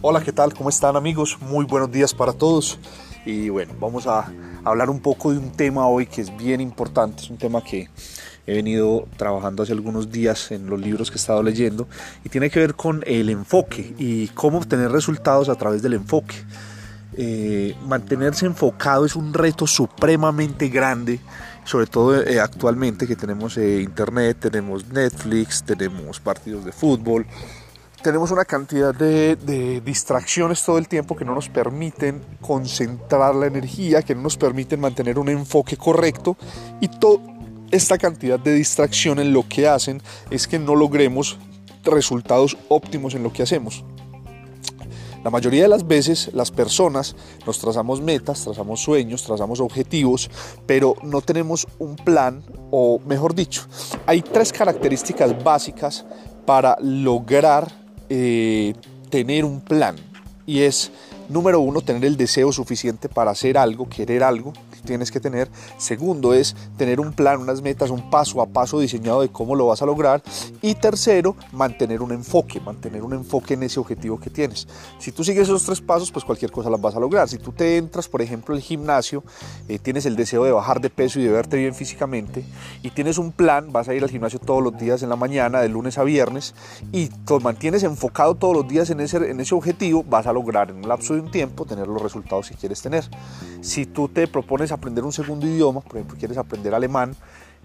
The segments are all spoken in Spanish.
Hola, ¿qué tal? ¿Cómo están amigos? Muy buenos días para todos. Y bueno, vamos a hablar un poco de un tema hoy que es bien importante, es un tema que he venido trabajando hace algunos días en los libros que he estado leyendo y tiene que ver con el enfoque y cómo obtener resultados a través del enfoque. Eh, mantenerse enfocado es un reto supremamente grande, sobre todo eh, actualmente que tenemos eh, internet, tenemos Netflix, tenemos partidos de fútbol, tenemos una cantidad de, distracciones todo el tiempo que no nos permiten concentrar la energía, que no nos permiten mantener un enfoque correcto y toda esta cantidad de distracciones lo que hacen es que no logremos resultados óptimos en lo que hacemos. La mayoría de las veces las personas nos trazamos metas, trazamos sueños, trazamos objetivos, pero no tenemos un plan o mejor dicho, hay tres características básicas para lograr eh, tener un plan y es, número uno, tener el deseo suficiente para hacer algo, querer algo tienes que tener. Segundo es tener un plan, unas metas, un paso a paso diseñado de cómo lo vas a lograr. Y tercero, mantener un enfoque, mantener un enfoque en ese objetivo que tienes. Si tú sigues esos tres pasos, pues cualquier cosa las vas a lograr. Si tú te entras, por ejemplo, al gimnasio, eh, tienes el deseo de bajar de peso y de verte bien físicamente, y tienes un plan, vas a ir al gimnasio todos los días en la mañana, de lunes a viernes, y te mantienes enfocado todos los días en ese, en ese objetivo, vas a lograr en un lapso de un tiempo tener los resultados que quieres tener. Si tú te propones aprender un segundo idioma, por ejemplo, quieres aprender alemán,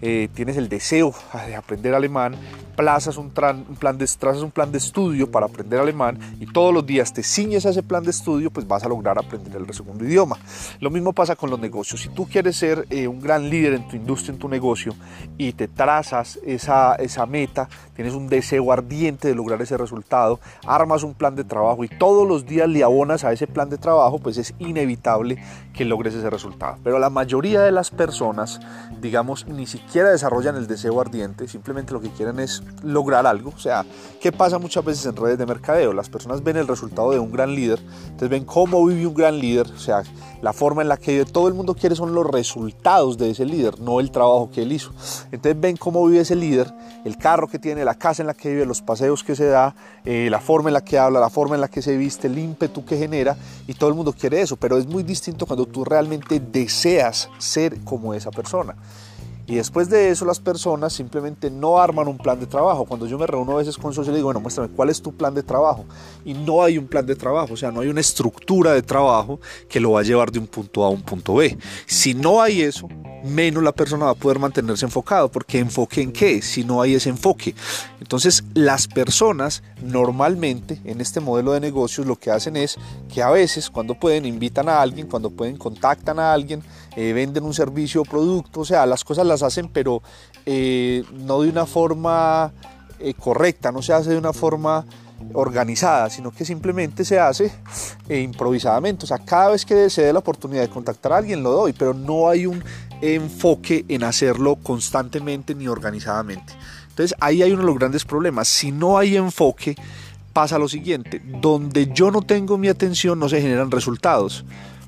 eh, tienes el deseo de aprender alemán, plazas un, plan de, trazas un plan de estudio para aprender alemán y todos los días te ciñes a ese plan de estudio, pues vas a lograr aprender el segundo idioma. Lo mismo pasa con los negocios. Si tú quieres ser eh, un gran líder en tu industria, en tu negocio, y te trazas esa, esa meta, tienes un deseo ardiente de lograr ese resultado, armas un plan de trabajo y todos los días le abonas a ese plan de trabajo, pues es inevitable que logres ese resultado. Pero la mayoría de las personas, digamos, ni siquiera siquiera desarrollan el deseo ardiente, simplemente lo que quieren es lograr algo. O sea, ¿qué pasa muchas veces en redes de mercadeo? Las personas ven el resultado de un gran líder, entonces ven cómo vive un gran líder, o sea, la forma en la que todo el mundo quiere son los resultados de ese líder, no el trabajo que él hizo. Entonces ven cómo vive ese líder, el carro que tiene, la casa en la que vive, los paseos que se da, eh, la forma en la que habla, la forma en la que se viste, el ímpetu que genera, y todo el mundo quiere eso, pero es muy distinto cuando tú realmente deseas ser como esa persona. Y después de eso las personas simplemente no arman un plan de trabajo. Cuando yo me reúno a veces con socios le digo, bueno, muéstrame cuál es tu plan de trabajo. Y no hay un plan de trabajo, o sea, no hay una estructura de trabajo que lo va a llevar de un punto A a un punto B. Si no hay eso, menos la persona va a poder mantenerse enfocado, porque enfoque en qué, si no hay ese enfoque. Entonces, las personas normalmente en este modelo de negocios lo que hacen es que a veces cuando pueden invitan a alguien, cuando pueden contactan a alguien, eh, venden un servicio o producto, o sea, las cosas las hacen, pero eh, no de una forma eh, correcta, no se hace de una forma organizada, sino que simplemente se hace improvisadamente. O sea, cada vez que se dé la oportunidad de contactar a alguien, lo doy, pero no hay un enfoque en hacerlo constantemente ni organizadamente. Entonces ahí hay uno de los grandes problemas. Si no hay enfoque, pasa lo siguiente, donde yo no tengo mi atención no se generan resultados.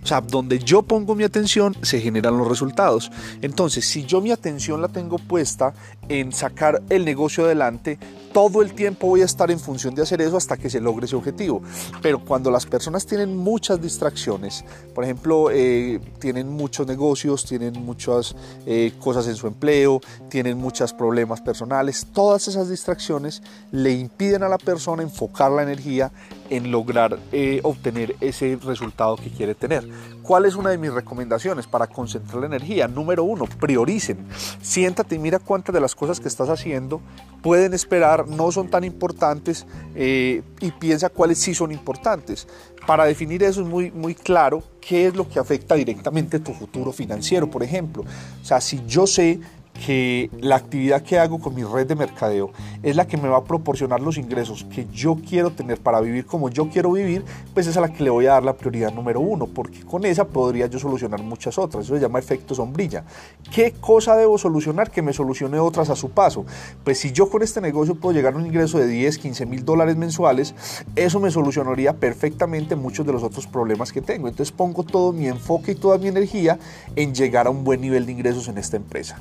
O sea, donde yo pongo mi atención se generan los resultados. Entonces, si yo mi atención la tengo puesta en sacar el negocio adelante, todo el tiempo voy a estar en función de hacer eso hasta que se logre ese objetivo. Pero cuando las personas tienen muchas distracciones, por ejemplo, eh, tienen muchos negocios, tienen muchas eh, cosas en su empleo, tienen muchos problemas personales, todas esas distracciones le impiden a la persona enfocar la energía en lograr eh, obtener ese resultado que quiere tener. ¿Cuál es una de mis recomendaciones para concentrar la energía? Número uno, prioricen. Siéntate y mira cuántas de las cosas que estás haciendo pueden esperar, no son tan importantes eh, y piensa cuáles sí son importantes. Para definir eso es muy, muy claro qué es lo que afecta directamente tu futuro financiero, por ejemplo. O sea, si yo sé que la actividad que hago con mi red de mercadeo es la que me va a proporcionar los ingresos que yo quiero tener para vivir como yo quiero vivir, pues es a la que le voy a dar la prioridad número uno, porque con esa podría yo solucionar muchas otras. Eso se llama efecto sombrilla. ¿Qué cosa debo solucionar que me solucione otras a su paso? Pues si yo con este negocio puedo llegar a un ingreso de 10, 15 mil dólares mensuales, eso me solucionaría perfectamente muchos de los otros problemas que tengo. Entonces pongo todo mi enfoque y toda mi energía en llegar a un buen nivel de ingresos en esta empresa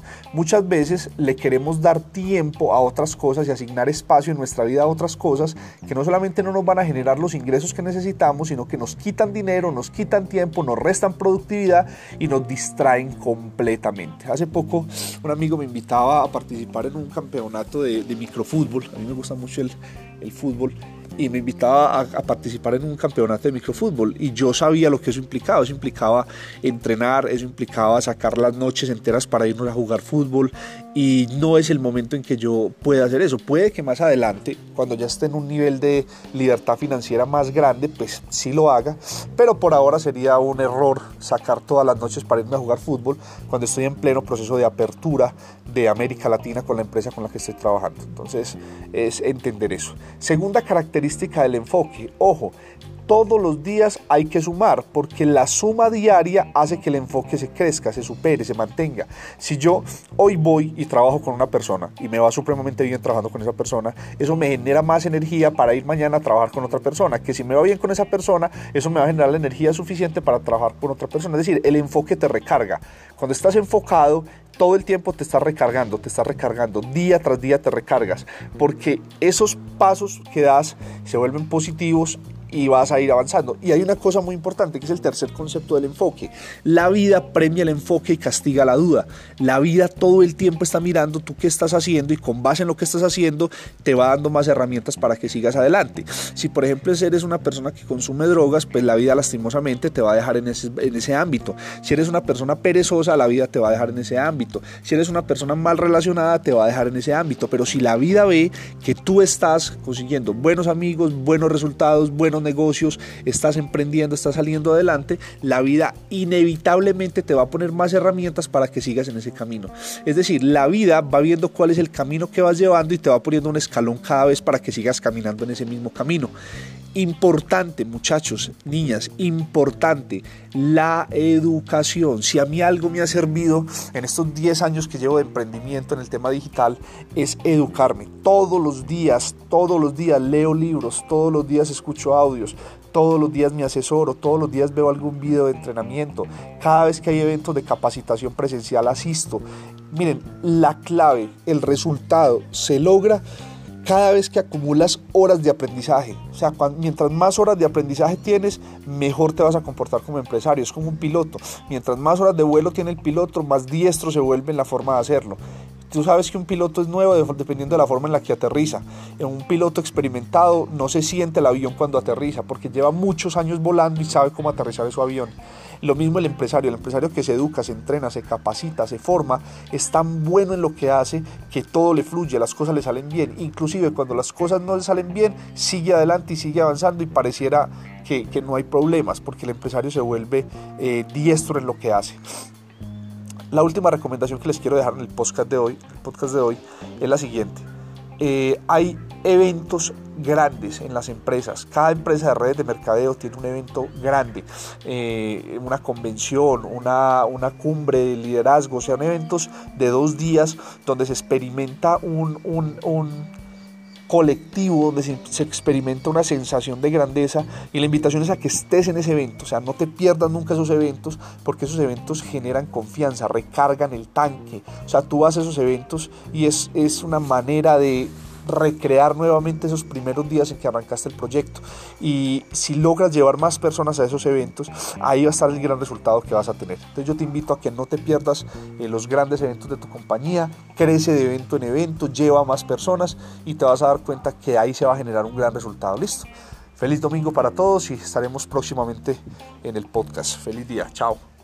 veces le queremos dar tiempo a otras cosas y asignar espacio en nuestra vida a otras cosas que no solamente no nos van a generar los ingresos que necesitamos, sino que nos quitan dinero, nos quitan tiempo, nos restan productividad y nos distraen completamente. Hace poco un amigo me invitaba a participar en un campeonato de, microfútbol, a mí me gusta mucho el fútbol y me invitaba a, participar en un campeonato de microfútbol. Y yo sabía lo que eso implicaba, eso implicaba entrenar, eso implicaba sacar las noches enteras para irnos a jugar fútbol. Y no es el momento en que yo pueda hacer eso, puede que más adelante cuando ya esté en un nivel de libertad financiera más grande pues sí lo haga, pero por ahora sería un error sacar todas las noches para irme a jugar fútbol cuando estoy en pleno proceso de apertura de América Latina con la empresa con la que estoy trabajando. Entonces es entender eso. Segunda característica del enfoque, ojo, todos los días hay que sumar, porque la suma diaria hace que el enfoque se crezca, se supere, se mantenga. Si yo hoy voy y trabajo con una persona y me va supremamente bien trabajando con esa persona, eso me genera más energía para ir mañana a trabajar con otra persona, que si me va bien con esa persona, eso me va a generar la energía suficiente para trabajar con otra persona. Es decir, el enfoque te recarga. Cuando estás enfocado, todo el tiempo te estás recargando, te estás recargando, día tras día te recargas, porque esos pasos que das se vuelven positivos y vas a ir avanzando. Y hay una cosa muy importante que es el tercer concepto del enfoque. La vida premia el enfoque y castiga la duda. La vida todo el tiempo está mirando tú qué estás haciendo y con base en lo que estás haciendo te va dando más herramientas para que sigas adelante. Si por ejemplo eres una persona que consume drogas, pues la vida lastimosamente te va a dejar en ese, en ese ámbito. Si eres una persona perezosa, la vida te va a dejar en ese ámbito. Si eres una persona mal relacionada, te va a dejar en ese ámbito. Pero si la vida ve que tú estás consiguiendo buenos amigos, buenos resultados, buenos negocios, estás emprendiendo, estás saliendo adelante, la vida inevitablemente te va a poner más herramientas para que sigas en ese camino. Es decir, la vida va viendo cuál es el camino que vas llevando y te va poniendo un escalón cada vez para que sigas caminando en ese mismo camino. Importante, muchachos, niñas, importante, la educación. Si a mí algo me ha servido en estos 10 años que llevo de emprendimiento en el tema digital, es educarme. Todos los días, todos los días leo libros, todos los días escucho audios, todos los días me asesoro, todos los días veo algún video de entrenamiento, cada vez que hay eventos de capacitación presencial asisto. Miren, la clave, el resultado se logra cada vez que acumulas horas de aprendizaje. O sea, mientras más horas de aprendizaje tienes, mejor te vas a comportar como empresario. Es como un piloto. Mientras más horas de vuelo tiene el piloto, más diestro se vuelve en la forma de hacerlo. Tú sabes que un piloto es nuevo dependiendo de la forma en la que aterriza. Un piloto experimentado no se siente el avión cuando aterriza porque lleva muchos años volando y sabe cómo aterrizar su avión. Lo mismo el empresario, el empresario que se educa, se entrena, se capacita, se forma, es tan bueno en lo que hace que todo le fluye, las cosas le salen bien. Inclusive cuando las cosas no le salen bien, sigue adelante y sigue avanzando y pareciera que, no hay problemas porque el empresario se vuelve eh, diestro en lo que hace. La última recomendación que les quiero dejar en el podcast de hoy, el podcast de hoy es la siguiente. Eh, hay eventos grandes en las empresas. Cada empresa de redes de mercadeo tiene un evento grande, eh, una convención, una, una, cumbre de liderazgo, o sea, eventos de dos días donde se experimenta un, un, un colectivo donde se, experimenta una sensación de grandeza y la invitación es a que estés en ese evento, o sea, no te pierdas nunca esos eventos porque esos eventos generan confianza, recargan el tanque, o sea, tú vas a esos eventos y es, es una manera de recrear nuevamente esos primeros días en que arrancaste el proyecto. Y si logras llevar más personas a esos eventos, ahí va a estar el gran resultado que vas a tener. Entonces yo te invito a que no te pierdas eh, los grandes eventos de tu compañía, crece de evento en evento, lleva a más personas y te vas a dar cuenta que ahí se va a generar un gran resultado. Listo. Feliz domingo para todos y estaremos próximamente en el podcast. Feliz día. Chao.